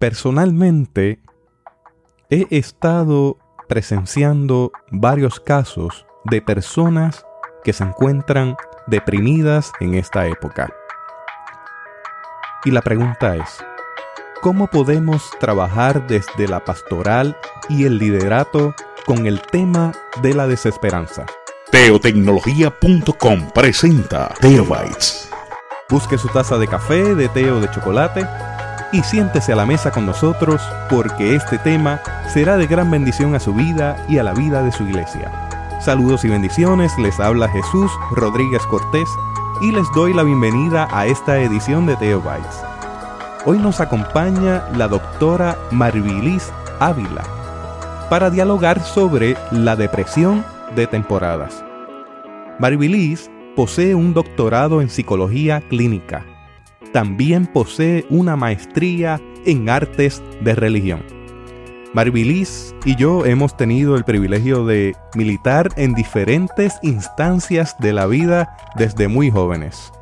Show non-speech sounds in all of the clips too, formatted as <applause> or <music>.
Personalmente, he estado presenciando varios casos de personas que se encuentran deprimidas en esta época. Y la pregunta es, ¿cómo podemos trabajar desde la pastoral y el liderato con el tema de la desesperanza? Teotecnología.com presenta Teobytes. Busque su taza de café, de té o de chocolate y siéntese a la mesa con nosotros porque este tema será de gran bendición a su vida y a la vida de su iglesia. Saludos y bendiciones, les habla Jesús Rodríguez Cortés y les doy la bienvenida a esta edición de Teobytes. Hoy nos acompaña la doctora Marvilis Ávila para dialogar sobre la depresión de temporadas. Marvilis posee un doctorado en psicología clínica. También posee una maestría en artes de religión. Marvilis y yo hemos tenido el privilegio de militar en diferentes instancias de la vida desde muy jóvenes.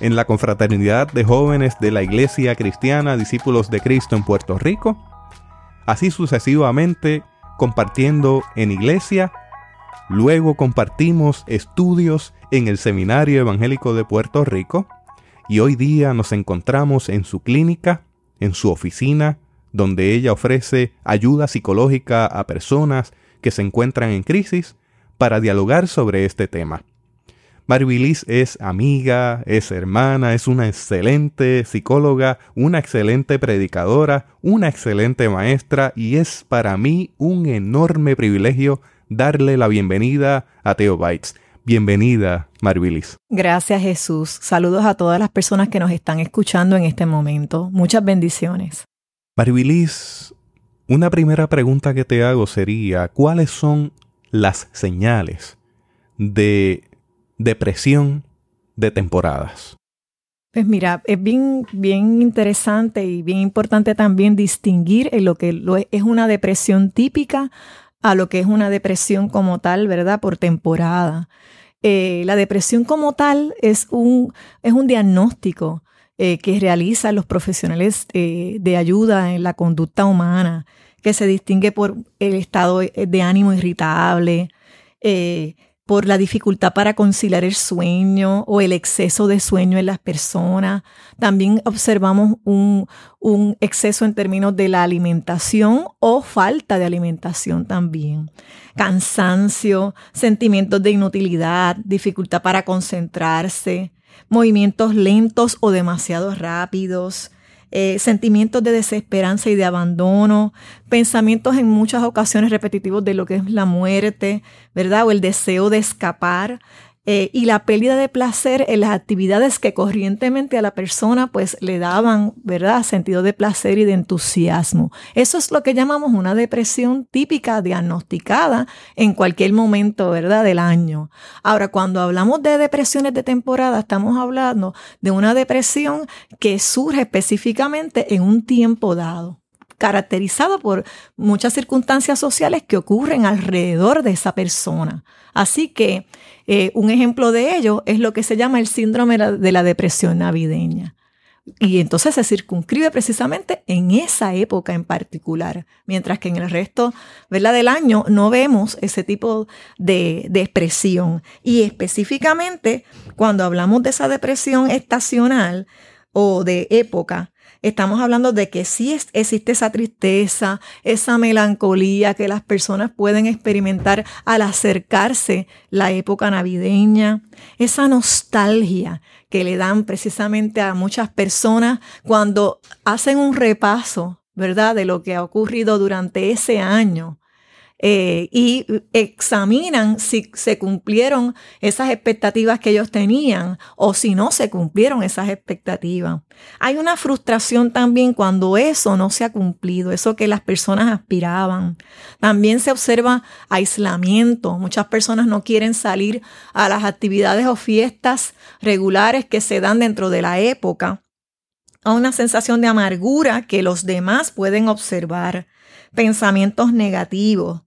En la confraternidad de jóvenes de la Iglesia Cristiana Discípulos de Cristo en Puerto Rico, así sucesivamente compartiendo en iglesia, luego compartimos estudios en el Seminario Evangélico de Puerto Rico y hoy día nos encontramos en su clínica, en su oficina, donde ella ofrece ayuda psicológica a personas que se encuentran en crisis para dialogar sobre este tema. Marvilis es amiga, es hermana, es una excelente psicóloga, una excelente predicadora, una excelente maestra y es para mí un enorme privilegio darle la bienvenida a Theo Bites. Bienvenida, Marvilis. Gracias, Jesús. Saludos a todas las personas que nos están escuchando en este momento. Muchas bendiciones. Marvilis, una primera pregunta que te hago sería, ¿cuáles son las señales de depresión de temporadas? Pues mira, es bien, bien interesante y bien importante también distinguir en lo que es una depresión típica a lo que es una depresión como tal, ¿verdad? Por temporada. Eh, la depresión como tal es un, es un diagnóstico eh, que realizan los profesionales eh, de ayuda en la conducta humana, que se distingue por el estado de ánimo irritable, por la dificultad para conciliar el sueño o el exceso de sueño en las personas. También observamos un, un, exceso en términos de la alimentación o falta de alimentación también. Cansancio, sentimientos de inutilidad, dificultad para concentrarse, movimientos lentos o demasiado rápidos, eh, sentimientos de desesperanza y de abandono, pensamientos en muchas ocasiones repetitivos de lo que es la muerte, ¿verdad? O el deseo de escapar. Eh, y la pérdida de placer en las actividades que corrientemente a la persona pues le daban, ¿verdad? Sentido de placer y de entusiasmo. Eso es lo que llamamos una depresión típica diagnosticada en cualquier momento, ¿verdad? Del año. Ahora, cuando hablamos de depresiones de temporada, estamos hablando de una depresión que surge específicamente en un tiempo dado caracterizado por muchas circunstancias sociales que ocurren alrededor de esa persona. Así que eh, un ejemplo de ello es lo que se llama el síndrome de la depresión navideña. Y entonces se circunscribe precisamente en esa época en particular, mientras que en el resto del año no vemos ese tipo de, de expresión. Y específicamente cuando hablamos de esa depresión estacional o de época, Estamos hablando de que sí existe esa tristeza, esa melancolía que las personas pueden experimentar al acercarse la época navideña, esa nostalgia que le dan precisamente a muchas personas cuando hacen un repaso, ¿verdad?, de lo que ha ocurrido durante ese año eh, y examinan si se cumplieron esas expectativas que ellos tenían o si no se cumplieron esas expectativas. Hay una frustración también cuando eso no se ha cumplido, eso que las personas aspiraban. También se observa aislamiento. Muchas personas no quieren salir a las actividades o fiestas regulares que se dan dentro de la época a una sensación de amargura que los demás pueden observar, pensamientos negativos,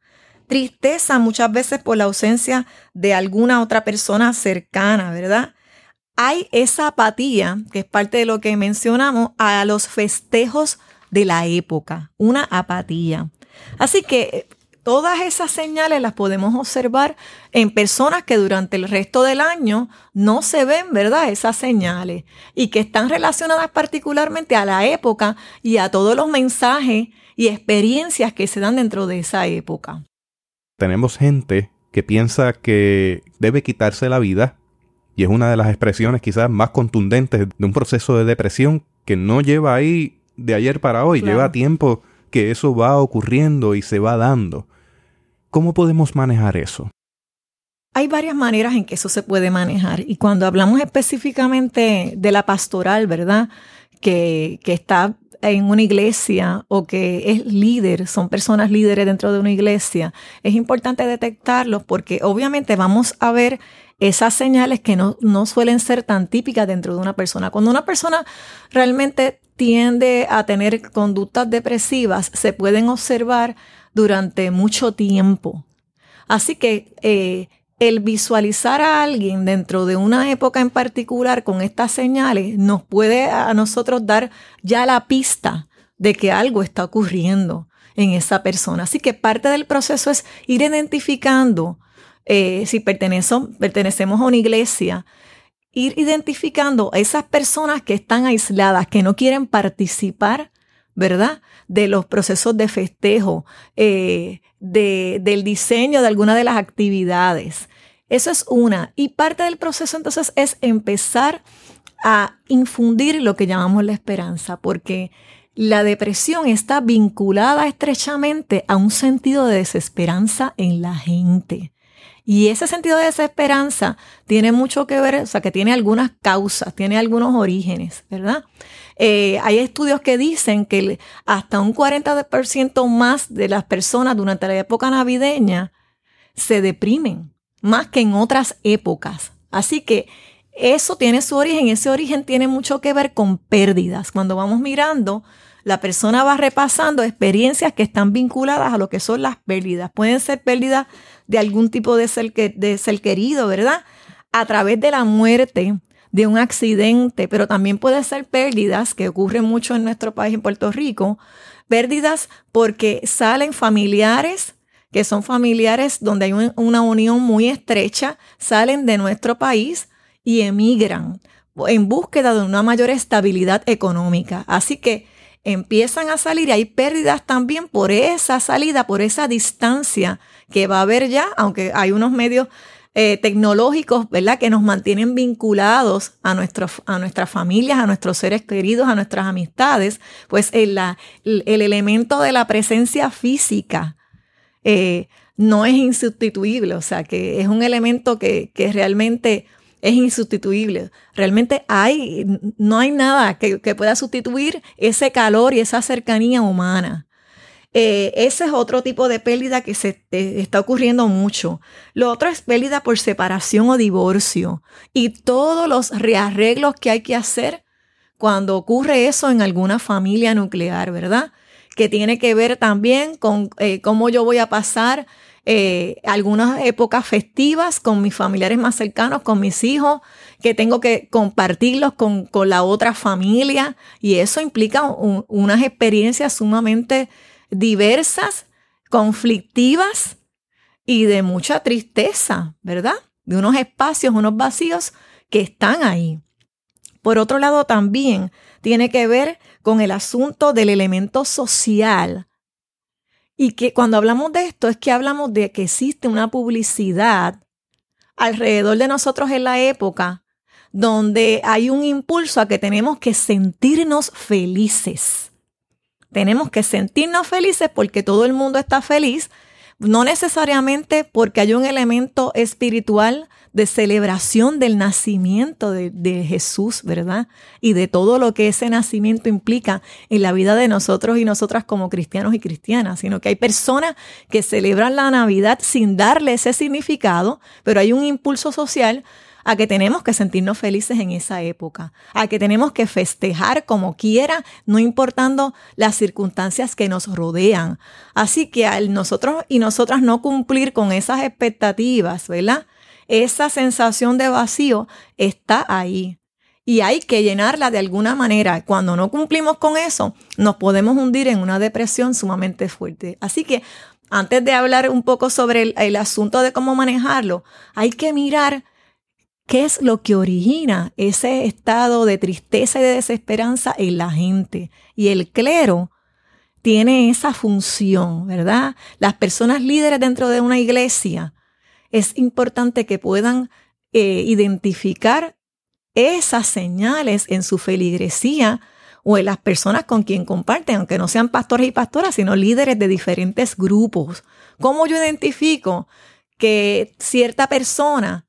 tristeza muchas veces por la ausencia de alguna otra persona cercana, ¿verdad? Hay esa apatía, que es parte de lo que mencionamos, a los festejos de la época, una apatía. Así que todas esas señales las podemos observar en personas que durante el resto del año no se ven, ¿verdad? Esas señales y que están relacionadas particularmente a la época y a todos los mensajes y experiencias que se dan dentro de esa época. Tenemos gente que piensa que debe quitarse la vida y es una de las expresiones quizás más contundentes de un proceso de depresión que no lleva ahí de ayer para hoy, lleva tiempo que eso va ocurriendo y se va dando. ¿Cómo podemos manejar eso? Hay varias maneras en que eso se puede manejar. Y cuando hablamos específicamente de la pastoral, ¿verdad? Que, que está en una iglesia o que es líder, son personas líderes dentro de una iglesia, es importante detectarlos porque obviamente vamos a ver esas señales que no, no, suelen ser tan típicas dentro de una persona. Cuando una persona realmente tiende a tener conductas depresivas, se pueden observar durante mucho tiempo. Así que eh, el visualizar a alguien dentro de una época en particular con estas señales nos puede a nosotros dar ya la pista de que algo está ocurriendo en esa persona. Así que parte del proceso es ir identificando eh, si pertenecemos a una iglesia, ir identificando a esas personas que están aisladas, que no quieren participar ¿verdad? De los procesos de festejo, eh, de, del diseño de alguna de las actividades. Eso es una. Y parte del proceso entonces es empezar a infundir lo que llamamos la esperanza, porque la depresión está vinculada estrechamente a un sentido de desesperanza en la gente. Y ese sentido de desesperanza tiene mucho que ver, o sea, que tiene algunas causas, tiene algunos orígenes, ¿verdad? Eh, hay estudios que dicen que hasta un 40% más de las personas durante la época navideña se deprimen, más que en otras épocas. Así que eso tiene su origen, ese origen tiene mucho que ver con pérdidas. Cuando vamos mirando, la persona va repasando experiencias que están vinculadas a lo que son las pérdidas. Pueden ser pérdidas de algún tipo de ser, de ser querido, ¿verdad? A través de la muerte, de un accidente, pero también puede ser pérdidas, que ocurren mucho en nuestro país, en Puerto Rico, pérdidas porque salen familiares, que son familiares donde hay una unión muy estrecha, salen de nuestro país y emigran en búsqueda de una mayor estabilidad económica. Así que empiezan a salir y hay pérdidas también por esa salida, por esa distancia que va a haber ya, aunque hay unos medios eh, tecnológicos, ¿verdad? Que nos mantienen vinculados a, nuestros, a nuestras familias, a nuestros seres queridos, a nuestras amistades, pues el, el elemento de la presencia física eh, no es insustituible, o sea, que es un elemento que, que realmente es insustituible. Realmente hay, no hay nada que, que, pueda sustituir ese calor y esa cercanía humana. Eh, ese es otro tipo de pérdida que se está ocurriendo mucho. Lo otro es pérdida por separación o divorcio y todos los rearreglos que hay que hacer cuando ocurre eso en alguna familia nuclear, ¿verdad? Que tiene que ver también con eh, cómo yo voy a pasar eh, algunas épocas festivas con mis familiares más cercanos, con mis hijos, que tengo que compartirlos con, la otra familia y eso implica unas experiencias sumamente diversas, conflictivas y de mucha tristeza, ¿verdad? De unos espacios, unos vacíos que están ahí. Por otro lado, también tiene que ver con el asunto del elemento social. Y que cuando hablamos de esto es que hablamos de que existe una publicidad alrededor de nosotros en la época donde hay un impulso a que tenemos que sentirnos felices. Tenemos que sentirnos felices porque todo el mundo está feliz, no necesariamente porque hay un elemento espiritual de celebración del nacimiento de, Jesús, ¿verdad? Y de todo lo que ese nacimiento implica en la vida de nosotros y nosotras como cristianos y cristianas, sino que hay personas que celebran la Navidad sin darle ese significado, pero hay un impulso social a que tenemos que sentirnos felices en esa época, a que tenemos que festejar como quiera, no importando las circunstancias que nos rodean. Así que al nosotros y nosotras no cumplir con esas expectativas, ¿verdad? Esa sensación de vacío está ahí. y hay que llenarla de alguna manera. Cuando no cumplimos con eso, nos podemos hundir en una depresión sumamente fuerte. Así que antes de hablar un poco sobre el, asunto de cómo manejarlo, hay que mirar qué es lo que origina ese estado de tristeza y de desesperanza en la gente. Y el clero tiene esa función, ¿verdad? Las personas líderes dentro de una iglesia, es importante que puedan eh, identificar esas señales en su feligresía o en las personas con quien comparten, aunque no sean pastores y pastoras, sino líderes de diferentes grupos. ¿Cómo yo identifico que cierta persona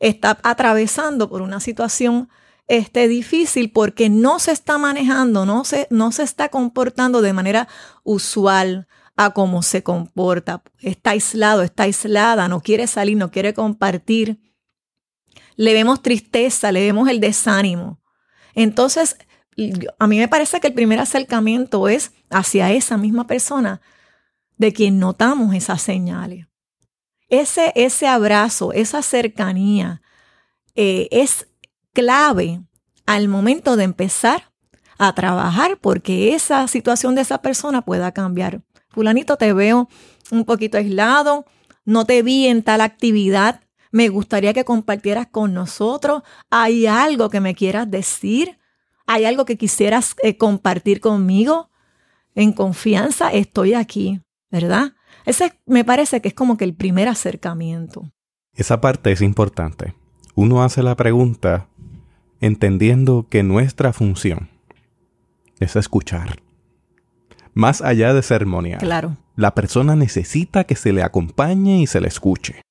está atravesando por una situación este, difícil porque no se está manejando, no se, no se está comportando de manera usual a cómo se comporta? Está aislado, está aislada, no quiere salir, no quiere compartir le vemos tristeza, le vemos el desánimo. Entonces, a mí me parece que el primer acercamiento es hacia esa misma persona de quien notamos esas señales. Ese, ese abrazo, esa cercanía eh, es clave al momento de empezar a trabajar porque esa situación de esa persona pueda cambiar. Fulanito, te veo un poquito aislado, no te vi en tal actividad, me gustaría que compartieras con nosotros. ¿Hay algo que me quieras decir? ¿Hay algo que quisieras eh, compartir conmigo? En confianza estoy aquí, ¿verdad? Ese me parece que es como que el primer acercamiento. Esa parte es importante. Uno hace la pregunta entendiendo que nuestra función es escuchar. Más allá de ceremonial. Claro. La persona necesita que se le acompañe y se le escuche.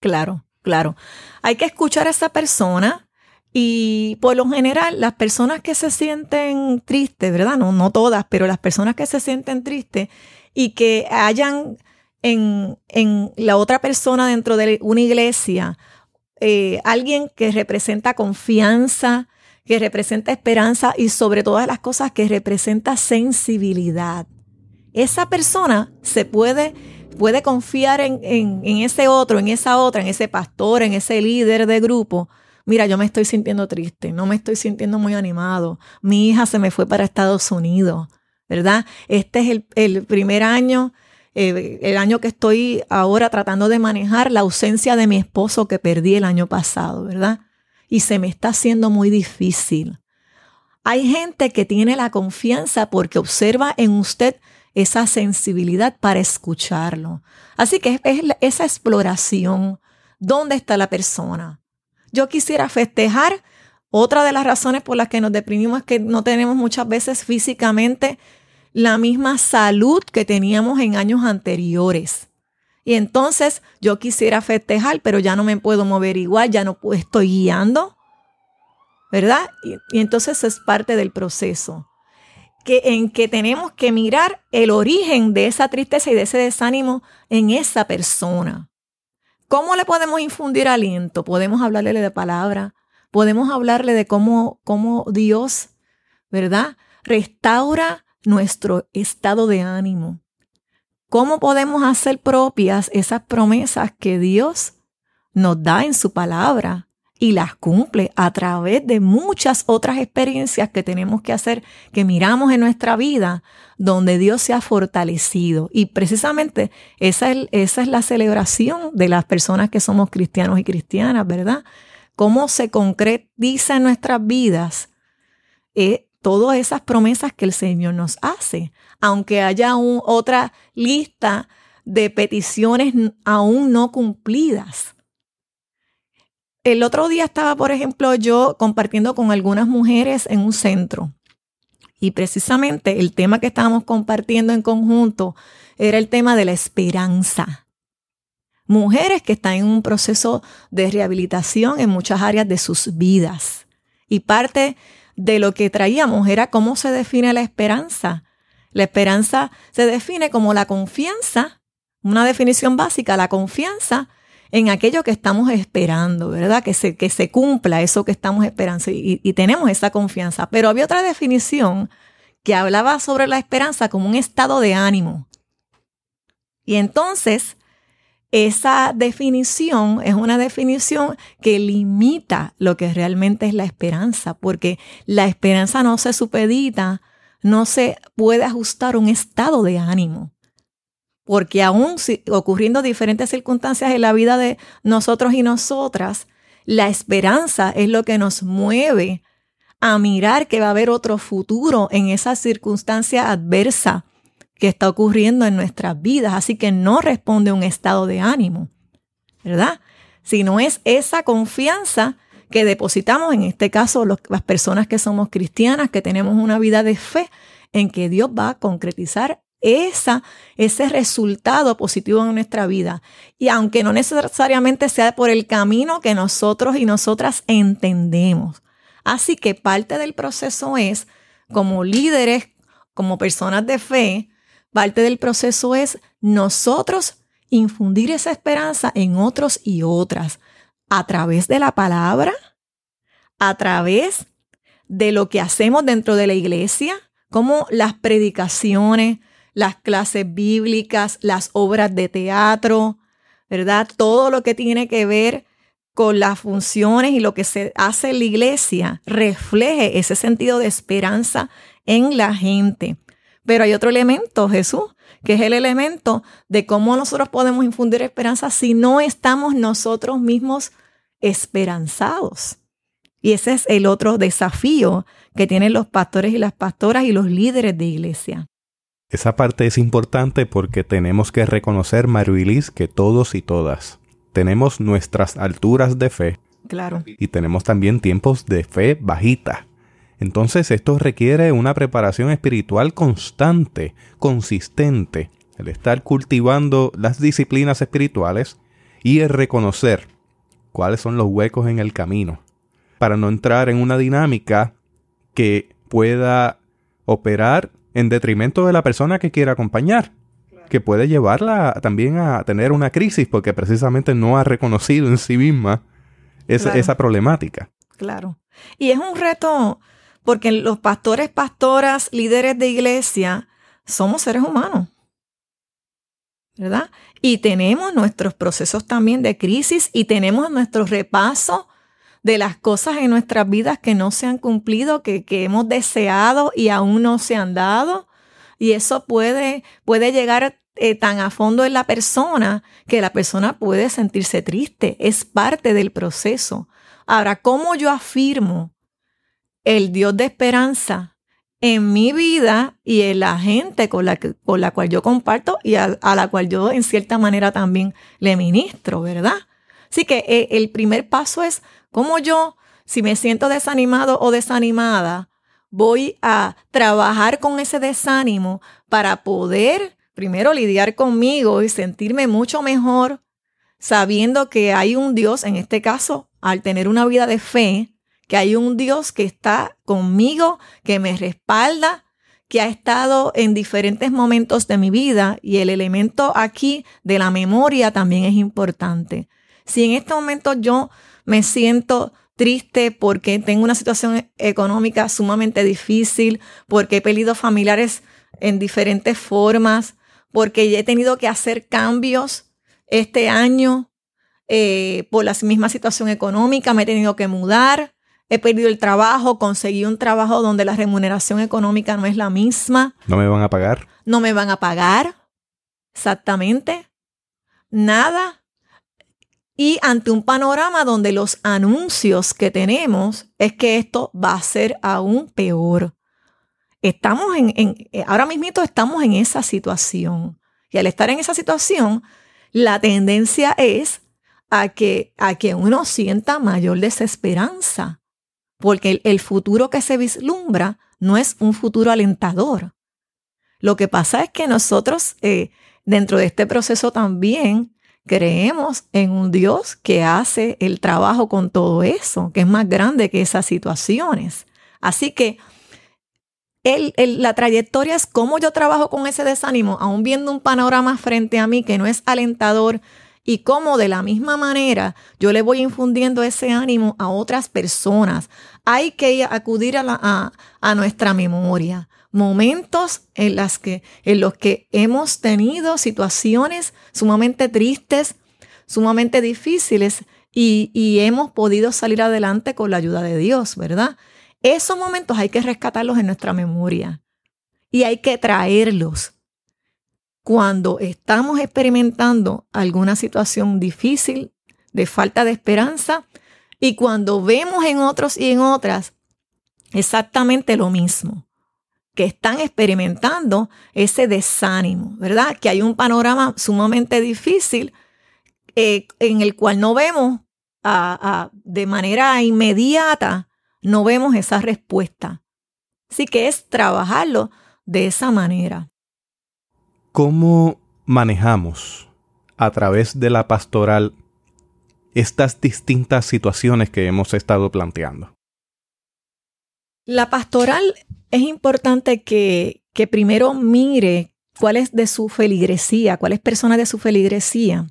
Claro. Claro, hay que escuchar a esa persona y por lo general las personas que se sienten tristes, ¿verdad? No, no todas, pero las personas que se sienten tristes y que hayan en, la otra persona dentro de una iglesia eh, alguien que representa confianza, que representa esperanza y sobre todas las cosas que representa sensibilidad. Esa persona se puede puede confiar en, ese otro, en esa otra, en ese pastor, en ese líder de grupo. Mira, yo me estoy sintiendo triste, no me estoy sintiendo muy animado. Mi hija se me fue para Estados Unidos, ¿verdad? Este es el, primer año, eh, el año que estoy ahora tratando de manejar la ausencia de mi esposo que perdí el año pasado, ¿verdad? Y se me está haciendo muy difícil. Hay gente que tiene la confianza porque observa en usted esa sensibilidad para escucharlo. Así que es, esa exploración. ¿Dónde está la persona? Yo quisiera festejar. Otra de las razones por las que nos deprimimos es que no tenemos muchas veces físicamente la misma salud que teníamos en años anteriores. Y entonces yo quisiera festejar, pero ya no me puedo mover igual, ya no estoy guiando, ¿verdad? y entonces es parte del proceso en que tenemos que mirar el origen de esa tristeza y de ese desánimo en esa persona. ¿Cómo le podemos infundir aliento? Podemos hablarle de palabra, podemos hablarle de cómo, cómo Dios, ¿verdad? Restaura nuestro estado de ánimo. ¿Cómo podemos hacer propias esas promesas que Dios nos da en su palabra? y las cumple a través de muchas otras experiencias que tenemos que hacer, que miramos en nuestra vida, donde Dios se ha fortalecido. Y precisamente esa es, la celebración de las personas que somos cristianos y cristianas, ¿verdad? Cómo se concretiza en nuestras vidas eh, todas esas promesas que el Señor nos hace, aunque haya otra lista de peticiones aún no cumplidas. El otro día estaba, por ejemplo, yo compartiendo con algunas mujeres en un centro. Y precisamente el tema que estábamos compartiendo en conjunto era el tema de la esperanza. Mujeres que están en un proceso de rehabilitación en muchas áreas de sus vidas. Y parte de lo que traíamos era cómo se define la esperanza. La esperanza se define como la confianza, una definición básica, la confianza en aquello que estamos esperando, ¿verdad? Que se, que se cumpla eso que estamos esperando y, y tenemos esa confianza. Pero había otra definición que hablaba sobre la esperanza como un estado de ánimo. Y entonces, esa definición es una definición que limita lo que realmente es la esperanza, porque la esperanza no se supedita, no se puede ajustar un estado de ánimo. Porque aún ocurriendo diferentes circunstancias en la vida de nosotros y nosotras, la esperanza es lo que nos mueve a mirar que va a haber otro futuro en esa circunstancia adversa que está ocurriendo en nuestras vidas. Así que no responde a un estado de ánimo, ¿verdad? Sino es esa confianza que depositamos, en este caso las personas que somos cristianas, que tenemos una vida de fe, en que Dios va a concretizar esa, ese resultado positivo en nuestra vida. Y aunque no necesariamente sea por el camino que nosotros y nosotras entendemos. Así que parte del proceso es, como líderes, como personas de fe, Parte del proceso es nosotros infundir esa esperanza en otros y otras a través de la palabra, a través de lo que hacemos dentro de la iglesia, como las predicaciones, las clases bíblicas, las obras de teatro, ¿verdad? Todo lo que tiene que ver con las funciones y lo que se hace en la iglesia refleje ese sentido de esperanza en la gente. Pero hay otro elemento, Jesús, que es el elemento de cómo nosotros podemos infundir esperanza si no estamos nosotros mismos esperanzados. Y ese es el otro desafío que tienen los pastores y las pastoras y los líderes de iglesia. Esa parte es importante porque tenemos que reconocer, Marilis, que todos y todas tenemos nuestras alturas de fe. Claro. Y tenemos también tiempos de fe bajita. Entonces esto requiere una preparación espiritual constante, consistente, el estar cultivando las disciplinas espirituales y el reconocer cuáles son los huecos en el camino, para no entrar en una dinámica que pueda operar en detrimento de la persona que quiere acompañar, que puede llevarla también a tener una crisis porque precisamente no ha reconocido en sí misma esa, esa problemática. Claro. Y es un reto porque los pastores, pastoras, líderes de iglesia, somos seres humanos. ¿Verdad? Y tenemos nuestros procesos también de crisis y tenemos nuestro repaso de las cosas en nuestras vidas que no se han cumplido, que, hemos deseado y aún no se han dado. Y eso puede, puede llegar eh, tan a fondo en la persona que la persona puede sentirse triste. Es parte del proceso. Ahora, ¿cómo yo afirmo el Dios de esperanza en mi vida y en la gente con la, con la cual yo comparto y a, la cual yo en cierta manera también le ministro, ¿verdad? Así que eh, el primer paso es cómo yo, si me siento desanimado o desanimada, voy a trabajar con ese desánimo para poder primero lidiar conmigo y sentirme mucho mejor sabiendo que hay un Dios, en este caso, al tener una vida de fe, que hay un Dios que está conmigo, que me respalda, que ha estado en diferentes momentos de mi vida y el elemento aquí de la memoria también es importante. Si en este momento yo me siento triste porque tengo una situación económica sumamente difícil, porque he perdido familiares en diferentes formas, porque he tenido que hacer cambios este año eh, por la misma situación económica, me he tenido que mudar, he perdido el trabajo, conseguí un trabajo donde la remuneración económica no es la misma. ¿No me van a pagar? No me van a pagar. Exactamente. Nada. Y ante un panorama donde los anuncios que tenemos es que esto va a ser aún peor. Estamos en, en ahora mismo estamos en esa situación. Y al estar en esa situación, la tendencia es a que, a que uno sienta mayor desesperanza porque el, futuro que se vislumbra no es un futuro alentador. Lo que pasa es que nosotros eh, dentro de este proceso también creemos en un Dios que hace el trabajo con todo eso, que es más grande que esas situaciones. Así que la trayectoria es cómo yo trabajo con ese desánimo, aún viendo un panorama frente a mí que no es alentador, y cómo de la misma manera yo le voy infundiendo ese ánimo a otras personas. Hay que acudir a, nuestra memoria. momentos en, que, en los que hemos tenido situaciones sumamente tristes, sumamente difíciles y hemos podido salir adelante con la ayuda de Dios, ¿verdad? Esos momentos hay que rescatarlos en nuestra memoria y hay que traerlos cuando estamos experimentando alguna situación difícil, de falta de esperanza, y cuando vemos en otros y en otras exactamente lo mismo, que están experimentando ese desánimo, ¿verdad? Que hay un panorama sumamente difícil eh, en el cual no vemos de manera inmediata, no vemos esa respuesta. Así que es trabajarlo de esa manera. ¿Cómo manejamos a través de la pastoral estas distintas situaciones que hemos estado planteando? La pastoral es importante que, que primero mire cuáles de su feligresía, cuáles personas de su feligresía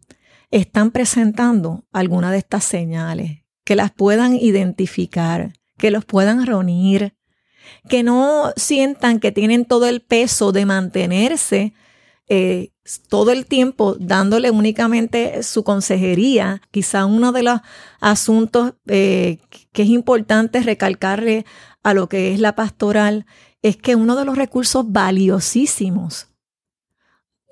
están presentando alguna de estas señales, que las puedan identificar, que los puedan reunir, que no sientan que tienen todo el peso de mantenerse eh, todo el tiempo dándole únicamente su consejería. Quizá uno de los asuntos eh, que es importante recalcarle a lo que es la pastoral es que uno de los recursos valiosísimos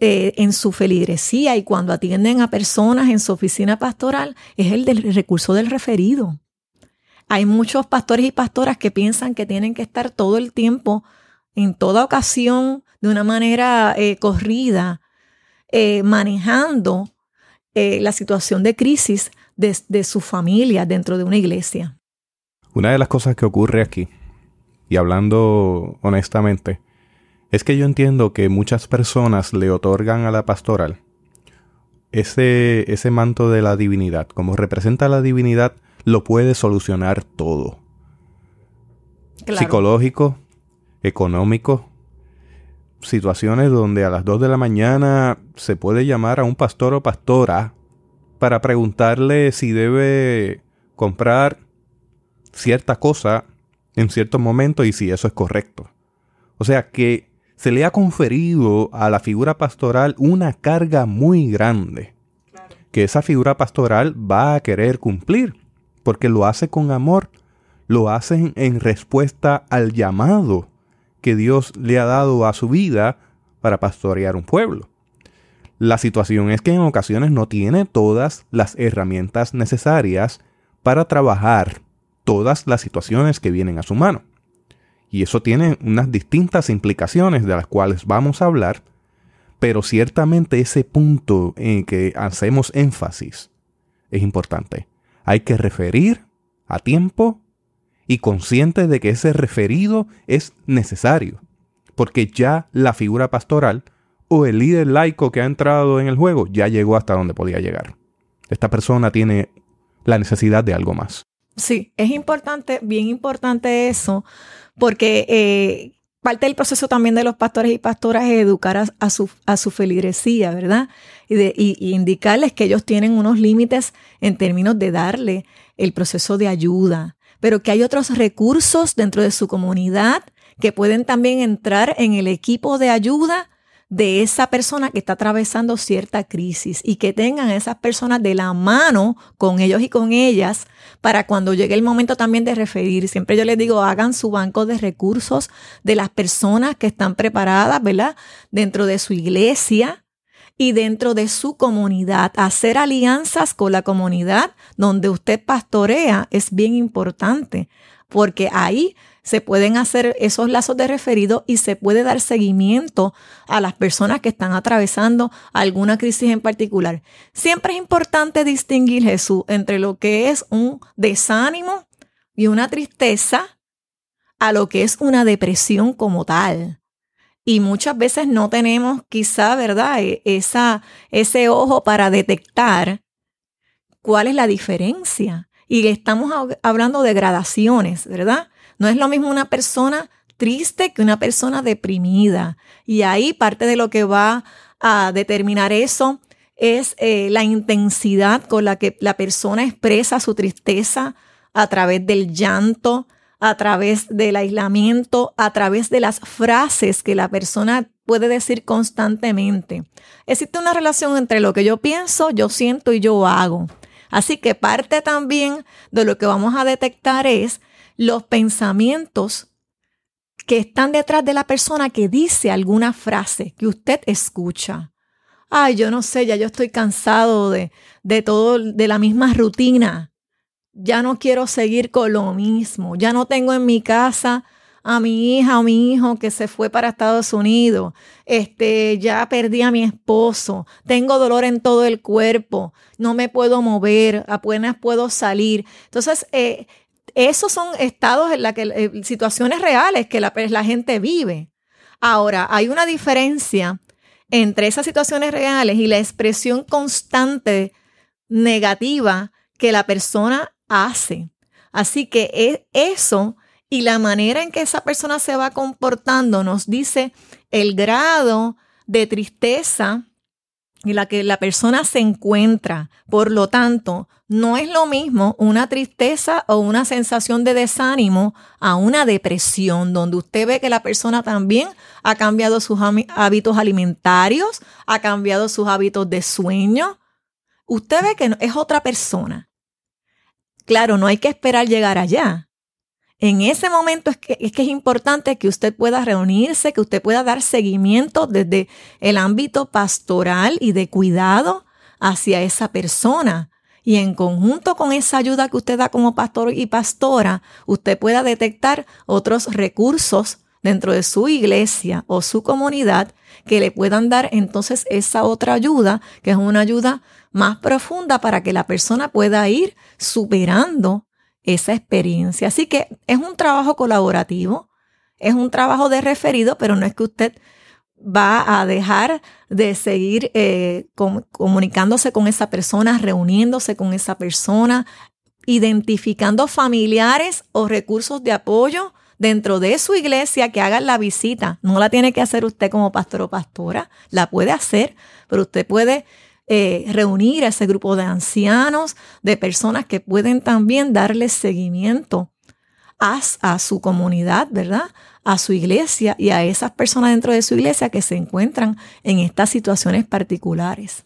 eh, en su feligresía y cuando atienden a personas en su oficina pastoral es el del recurso del referido. Hay muchos pastores y pastoras que piensan que tienen que estar todo el tiempo, en toda ocasión, de una manera eh, corrida, eh, manejando eh, la situación de crisis de, su familia dentro de una iglesia. Una de las cosas que ocurre aquí, y hablando honestamente, es que yo entiendo que muchas personas le otorgan a la pastoral ese, ese manto de la divinidad. Como representa la divinidad, lo puede solucionar todo. Psicológico, económico, situaciones donde a las 2 de la mañana se puede llamar a un pastor o pastora para preguntarle si debe comprar cierta cosa en cierto momento y si eso es correcto. O sea que se le ha conferido a la figura pastoral una carga muy grande que esa figura pastoral va a querer cumplir porque lo hace con amor, lo hace en respuesta al llamado que Dios le ha dado a su vida para pastorear un pueblo. La situación es que en ocasiones no tiene todas las herramientas necesarias para trabajar todas las situaciones que vienen a su mano. Y eso tiene unas distintas implicaciones de las cuales vamos a hablar, pero ciertamente ese punto en que hacemos énfasis es importante. Hay que referir a tiempo y consciente de que ese referido es necesario, porque ya la figura pastoral o el líder laico que ha entrado en el juego ya llegó hasta donde podía llegar. Esta persona tiene la necesidad de algo más. Sí, es importante, bien importante eso, porque eh, parte del proceso también de los pastores y pastoras es educar a, su, a su feligresía, ¿verdad? Y, de, y indicarles que ellos tienen unos límites en términos de darle el proceso de ayuda, pero que hay otros recursos dentro de su comunidad que pueden también entrar en el equipo de ayuda de esa persona que está atravesando cierta crisis y que tengan a esas personas de la mano con ellos y con ellas para cuando llegue el momento también de referir. Siempre yo les digo, hagan su banco de recursos de las personas que están preparadas, ¿verdad? Dentro de su iglesia, y dentro de su comunidad. Hacer alianzas con la comunidad donde usted pastorea es bien importante porque ahí se pueden hacer esos lazos de referido y se puede dar seguimiento a las personas que están atravesando alguna crisis en particular. Siempre es importante distinguir, Jesús, entre lo que es un desánimo y una tristeza a lo que es una depresión como tal. Y muchas veces no tenemos quizá, ¿verdad? E, esa, ese ojo para detectar cuál es la diferencia. Y estamos hablando de gradaciones, ¿verdad? No es lo mismo una persona triste que una persona deprimida. Y ahí parte de lo que va a determinar eso es eh, la intensidad con la que la persona expresa su tristeza a través del llanto, a través del aislamiento, a través de las frases que la persona puede decir constantemente. Existe una relación entre lo que yo pienso, yo siento y yo hago. Así que parte también de lo que vamos a detectar es los pensamientos que están detrás de la persona que dice alguna frase que usted escucha. Ay, yo no sé, ya yo estoy cansado de, de todo, de la misma rutina. Ya no quiero seguir con lo mismo. Ya no tengo en mi casa a mi hija o mi hijo que se fue para Estados Unidos. Este, ya perdí a mi esposo. Tengo dolor en todo el cuerpo. No me puedo mover. Apenas puedo salir. Entonces, eh, esos son estados en la que eh, situaciones reales que la, la gente vive. Ahora, hay una diferencia entre esas situaciones reales y la expresión constante negativa que la persona hace. Así que e, eso y la manera en que esa persona se va comportando nos dice el grado de tristeza en la que la persona se encuentra. Por lo tanto, no es lo mismo una tristeza o una sensación de desánimo a una depresión, donde usted ve que la persona también ha cambiado sus hábitos alimentarios, ha cambiado sus hábitos de sueño. Usted ve que es otra persona. Claro, no hay que esperar llegar allá. En ese momento es que, es que es importante que usted pueda reunirse, que usted pueda dar seguimiento desde el ámbito pastoral y de cuidado hacia esa persona. Y en conjunto con esa ayuda que usted da como pastor y pastora, usted pueda detectar otros recursos dentro de su iglesia o su comunidad que le puedan dar entonces esa otra ayuda, que es una ayuda más profunda para que la persona pueda ir superando esa experiencia. Así que es un trabajo colaborativo, es un trabajo de referido, pero no es que usted va a dejar de seguir eh, comunicándose con esa persona, reuniéndose con esa persona, identificando familiares o recursos de apoyo dentro de su iglesia que hagan la visita. No la tiene que hacer usted como pastor o pastora, la puede hacer, pero usted puede eh, reunir a ese grupo de ancianos, de personas que pueden también darle seguimiento a su comunidad, ¿verdad? A su iglesia y a esas personas dentro de su iglesia que se encuentran en estas situaciones particulares.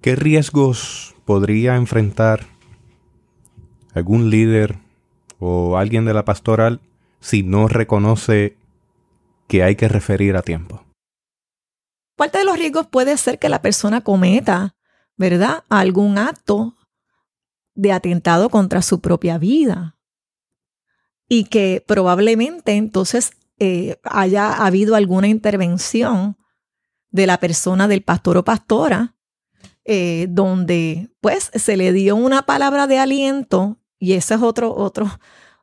¿Qué riesgos podría enfrentar algún líder o alguien de la pastoral si no reconoce que hay que referir a tiempo? Parte de los riesgos puede ser que la persona cometa, ¿verdad?, algún acto de atentado contra su propia vida y que probablemente entonces eh, haya habido alguna intervención de la persona del pastor o pastora, eh, donde pues se le dio una palabra de aliento y ese es otro, otro,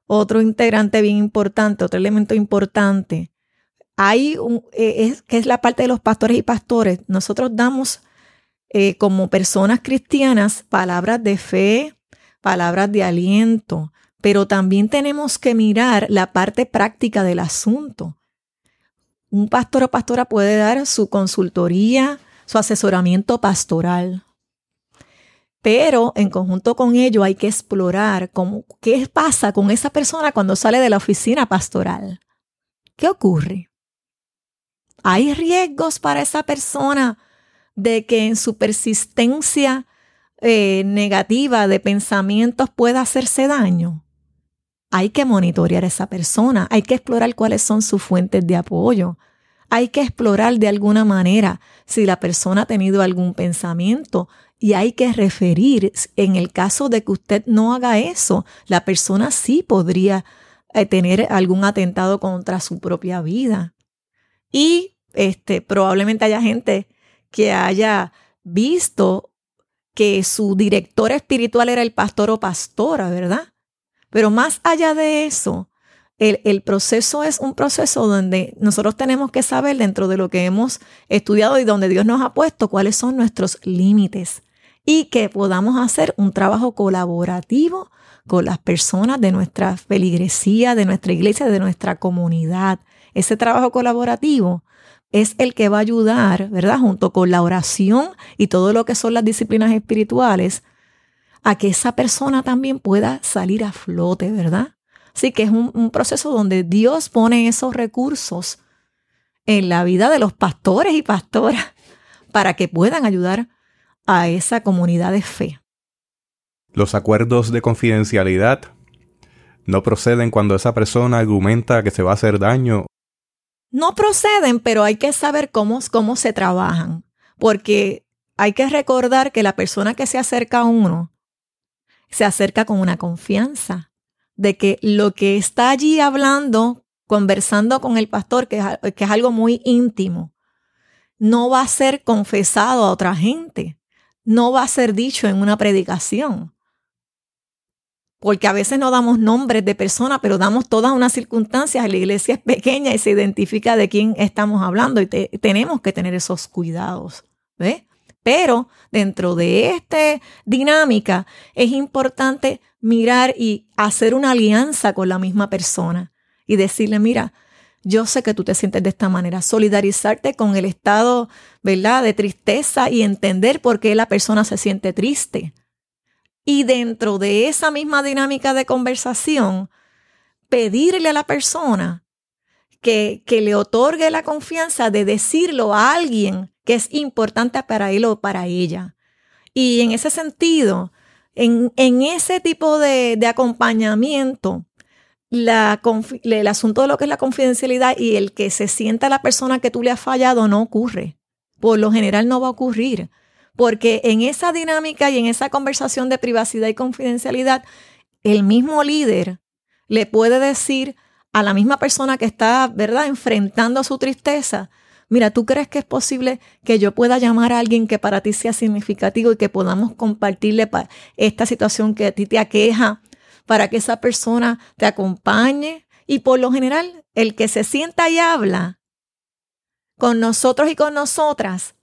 otro integrante bien importante, otro elemento importante hay eh, es, que es la parte de los pastores y pastores. Nosotros damos eh, como personas cristianas palabras de fe, palabras de aliento, pero también tenemos que mirar la parte práctica del asunto. Un pastor o pastora puede dar su consultoría, su asesoramiento pastoral. Pero en conjunto con ello hay que explorar cómo, qué pasa con esa persona cuando sale de la oficina pastoral. ¿Qué ocurre? Hay riesgos para esa persona de que en su persistencia eh, negativa de pensamientos pueda hacerse daño. Hay que monitorear a esa persona, hay que explorar cuáles son sus fuentes de apoyo, hay que explorar de alguna manera si la persona ha tenido algún pensamiento y hay que referir, en el caso de que usted no haga eso, la persona sí podría eh, tener algún atentado contra su propia vida. Y este, probablemente haya gente que haya visto que su director espiritual era el pastor o pastora, ¿verdad? Pero más allá de eso, el, el, proceso es un proceso donde nosotros tenemos que saber dentro de lo que hemos estudiado y donde Dios nos ha puesto cuáles son nuestros límites y que podamos hacer un trabajo colaborativo con las personas de nuestra feligresía, de nuestra iglesia, de nuestra comunidad. Ese trabajo colaborativo es el que va a ayudar, ¿verdad? Junto con la oración y todo lo que son las disciplinas espirituales, a que esa persona también pueda salir a flote, ¿verdad? Así que es un, proceso donde Dios pone esos recursos en la vida de los pastores y pastoras <laughs> para que puedan ayudar a esa comunidad de fe. Los acuerdos de confidencialidad no proceden cuando esa persona argumenta que se va a hacer daño. No proceden, pero hay que saber cómo, cómo se trabajan, porque hay que recordar que la persona que se acerca a uno se acerca con una confianza de que lo que está allí hablando, conversando con el pastor, que es, que es algo muy íntimo, no va a ser confesado a otra gente, no va a ser dicho en una predicación. Porque a veces no damos nombres de personas, pero damos todas unas circunstancias. La iglesia es pequeña y se identifica de quién estamos hablando y tenemos que tener esos cuidados. Pero dentro de esta dinámica es importante mirar y hacer una alianza con la misma persona y decirle, mira, yo sé que tú te sientes de esta manera, solidarizarte con el estado, ¿verdad?, de tristeza y entender por qué la persona se siente triste. Y dentro de esa misma dinámica de conversación, pedirle a la persona que, que le otorgue la confianza de decirlo a alguien que es importante para él o para ella. Y en ese sentido, en, ese tipo de, acompañamiento, la, el asunto de lo que es la confidencialidad y el que se sienta la persona que tú le has fallado no ocurre. Por lo general no va a ocurrir. Porque en esa dinámica y en esa conversación de privacidad y confidencialidad, el mismo líder le puede decir a la misma persona que está, ¿verdad?, enfrentando su tristeza, mira, ¿tú crees que es posible que yo pueda llamar a alguien que para ti sea significativo y que podamos compartirle esta situación que a ti te aqueja para que esa persona te acompañe? Y por lo general, el que se sienta y habla con nosotros y con nosotras,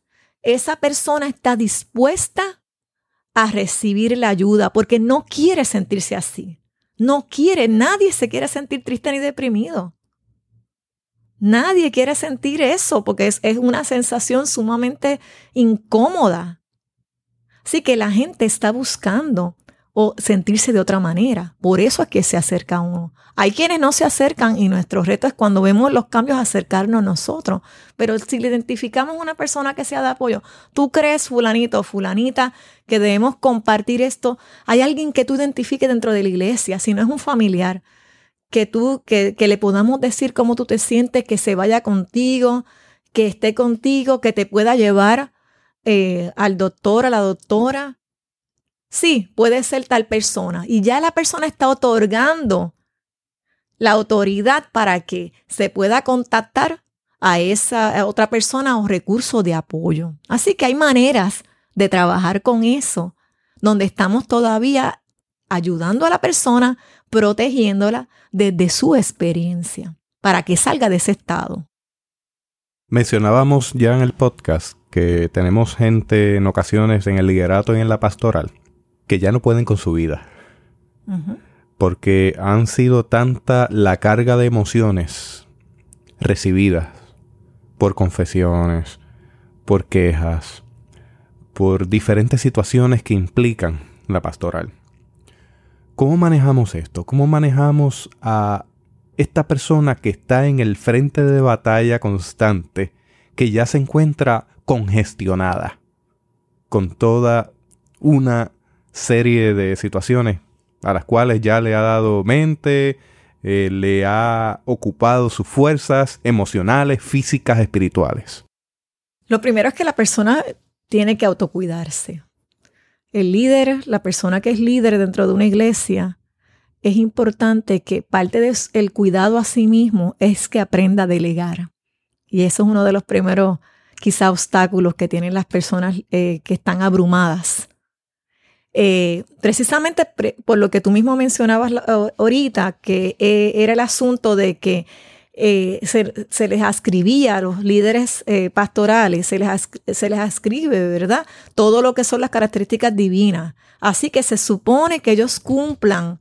esa persona está dispuesta a recibir la ayuda porque no quiere sentirse así. No quiere, nadie se quiere sentir triste ni deprimido. Nadie quiere sentir eso porque es, una sensación sumamente incómoda. Así que la gente está buscando o sentirse de otra manera. Por eso es que se acerca a uno. Hay quienes no se acercan y nuestro reto es cuando vemos los cambios acercarnos a nosotros. Pero si le identificamos una persona que sea de apoyo, tú crees, fulanito o fulanita, que debemos compartir esto, hay alguien que tú identifiques dentro de la iglesia, si no es un familiar, que tú, que, le podamos decir cómo tú te sientes, que se vaya contigo, que esté contigo, que te pueda llevar eh, al doctor, a la doctora. Sí, puede ser tal persona. Y ya la persona está otorgando la autoridad para que se pueda contactar a esa otra persona o recurso de apoyo. Así que hay maneras de trabajar con eso, donde estamos todavía ayudando a la persona, protegiéndola desde su experiencia para que salga de ese estado. Mencionábamos ya en el podcast que tenemos gente en ocasiones en el liderato y en la pastoral que ya no pueden con su vida. Porque han sido tanta la carga de emociones recibidas por confesiones, por quejas, por diferentes situaciones que implican la pastoral. ¿Cómo manejamos esto? ¿Cómo manejamos a esta persona que está en el frente de batalla constante, que ya se encuentra congestionada con toda una serie de situaciones a las cuales ya le ha dado mente, eh, le ha ocupado sus fuerzas emocionales, físicas, espirituales? Lo primero es que la persona tiene que autocuidarse el líder, la persona que es líder dentro de una iglesia, es importante que parte del cuidado a sí mismo es que aprenda a delegar. Y eso es uno de los primeros quizá obstáculos que tienen las personas eh, que están abrumadas. Eh, precisamente por lo que tú mismo mencionabas ahorita, que eh, era el asunto de que eh, se, les ascribía a los líderes pastorales, se les, se les ascribe, ¿verdad? Todo lo que son las características divinas. Así que se supone que ellos cumplan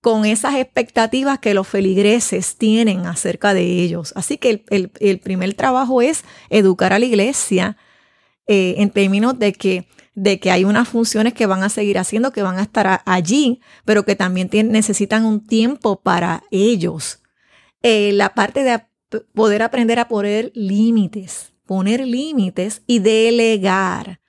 con esas expectativas que los feligreses tienen acerca de ellos. Así que el, primer trabajo es educar a la iglesia en términos de que de que hay unas funciones que van a seguir haciendo, que van a estar allí, pero que también necesitan un tiempo para ellos. Eh, la parte de poder aprender a poner límites, poner límites y delegar,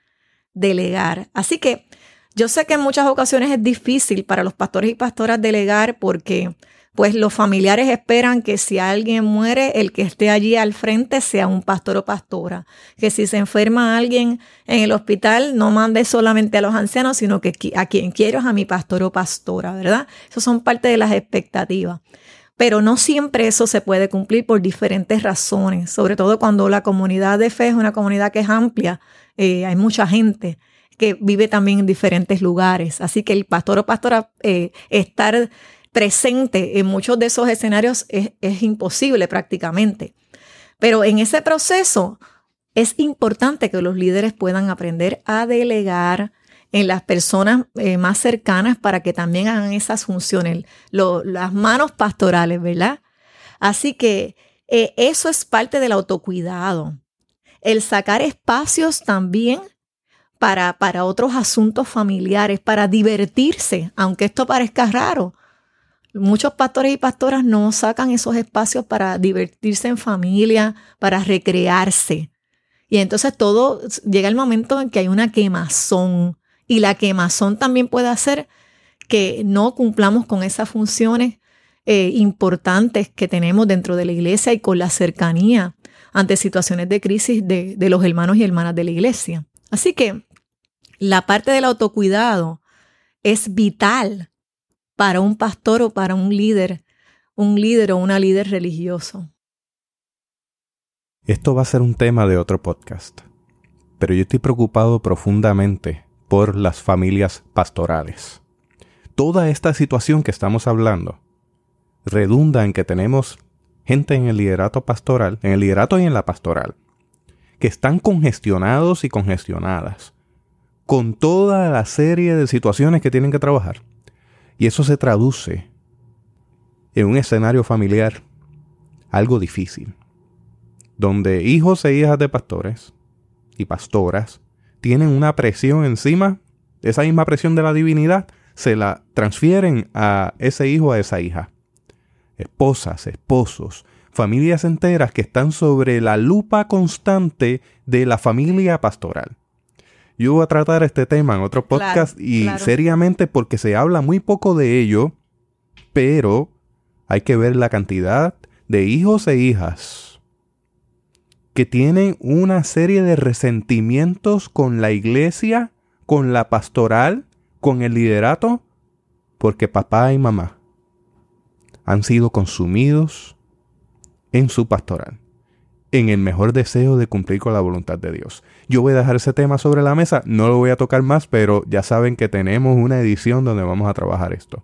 delegar. Así que yo sé que en muchas ocasiones es difícil para los pastores y pastoras delegar porque pues los familiares esperan que si alguien muere, el que esté allí al frente sea un pastor o pastora. Que si se enferma alguien en el hospital, no mande solamente a los ancianos, sino que a quien quiero es a mi pastor o pastora, ¿verdad? Eso son parte de las expectativas. Pero no siempre eso se puede cumplir por diferentes razones, sobre todo cuando la comunidad de fe es una comunidad que es amplia, eh, hay mucha gente que vive también en diferentes lugares. Así que el pastor o pastora eh, estar presente en muchos de esos escenarios es, imposible prácticamente. Pero en ese proceso es importante que los líderes puedan aprender a delegar en las personas eh, más cercanas para que también hagan esas funciones, las manos pastorales, ¿verdad? Así que eh, eso es parte del autocuidado. El sacar espacios también para, para otros asuntos familiares, para divertirse, aunque esto parezca raro. Muchos pastores y pastoras no sacan esos espacios para divertirse en familia, para recrearse. Y entonces todo llega el momento en que hay una quemazón. Y la quemazón también puede hacer que no cumplamos con esas funciones eh, importantes que tenemos dentro de la iglesia y con la cercanía ante situaciones de crisis de, de los hermanos y hermanas de la iglesia. Así que la parte del autocuidado es vital para un pastor o para un líder, un líder o una líder religioso. Esto va a ser un tema de otro podcast, pero yo estoy preocupado profundamente por las familias pastorales. Toda esta situación que estamos hablando redunda en que tenemos gente en el liderato pastoral, en el liderato y en la pastoral, que están congestionados y congestionadas con toda la serie de situaciones que tienen que trabajar y eso se traduce en un escenario familiar algo difícil, donde hijos e hijas de pastores y pastoras tienen una presión encima, esa misma presión de la divinidad se la transfieren a ese hijo, a esa hija. Esposas, esposos, familias enteras que están sobre la lupa constante de la familia pastoral. Yo voy a tratar este tema en otro podcast y seriamente porque se habla muy poco de ello, pero hay que ver la cantidad de hijos e hijas que tienen una serie de resentimientos con la iglesia, con la pastoral, con el liderato, porque papá y mamá han sido consumidos en su pastoral en el mejor deseo de cumplir con la voluntad de Dios. Yo voy a dejar ese tema sobre la mesa, no lo voy a tocar más, pero ya saben que tenemos una edición donde vamos a trabajar esto.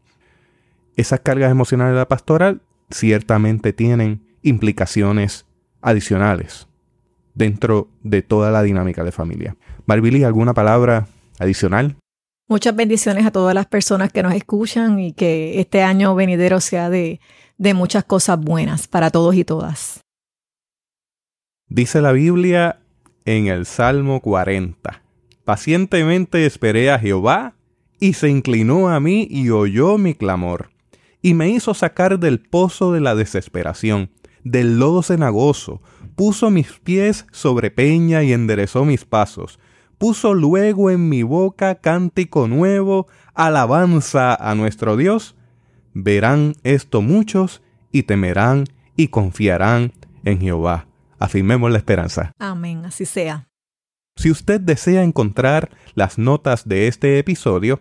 Esas cargas emocionales de la pastoral ciertamente tienen implicaciones adicionales dentro de toda la dinámica de familia. Barbili, ¿alguna palabra adicional? Muchas bendiciones a todas las personas que nos escuchan y que este año venidero sea de, de muchas cosas buenas para todos y todas. Dice la Biblia en el Salmo 40. Pacientemente esperé a Jehová, y se inclinó a mí y oyó mi clamor, y me hizo sacar del pozo de la desesperación, del lodo cenagoso, puso mis pies sobre peña y enderezó mis pasos, puso luego en mi boca cántico nuevo, alabanza a nuestro Dios. Verán esto muchos y temerán y confiarán en Jehová afirmemos la esperanza. Amén, así sea. Si usted desea encontrar las notas de este episodio,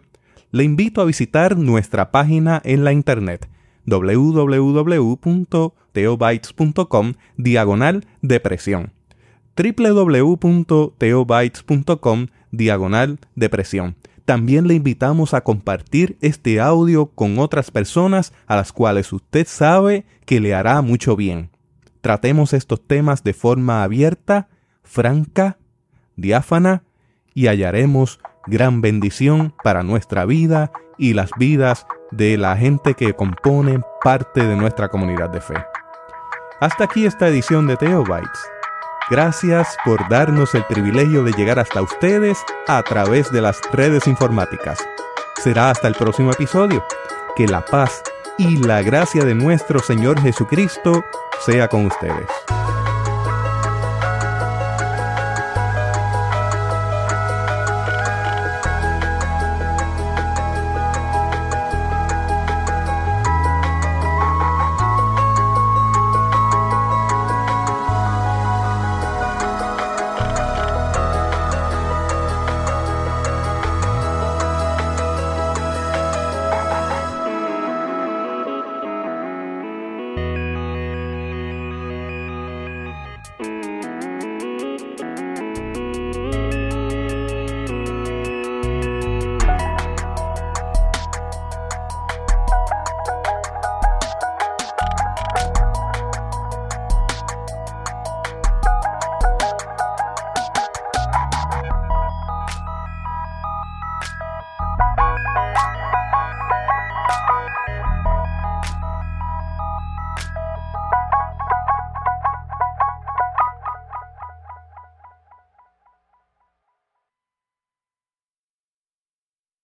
le invito a visitar nuestra página en la internet www.teobytes.com diagonal depresión www.teobytes.com diagonal depresión. También le invitamos a compartir este audio con otras personas a las cuales usted sabe que le hará mucho bien tratemos estos temas de forma abierta, franca, diáfana, y hallaremos gran bendición para nuestra vida y las vidas de la gente que compone parte de nuestra comunidad de fe. Hasta aquí esta edición de Theobites. Gracias por darnos el privilegio de llegar hasta ustedes a través de las redes informáticas. Será hasta el próximo episodio. Que la paz y la gracia de nuestro Señor Jesucristo sea con ustedes.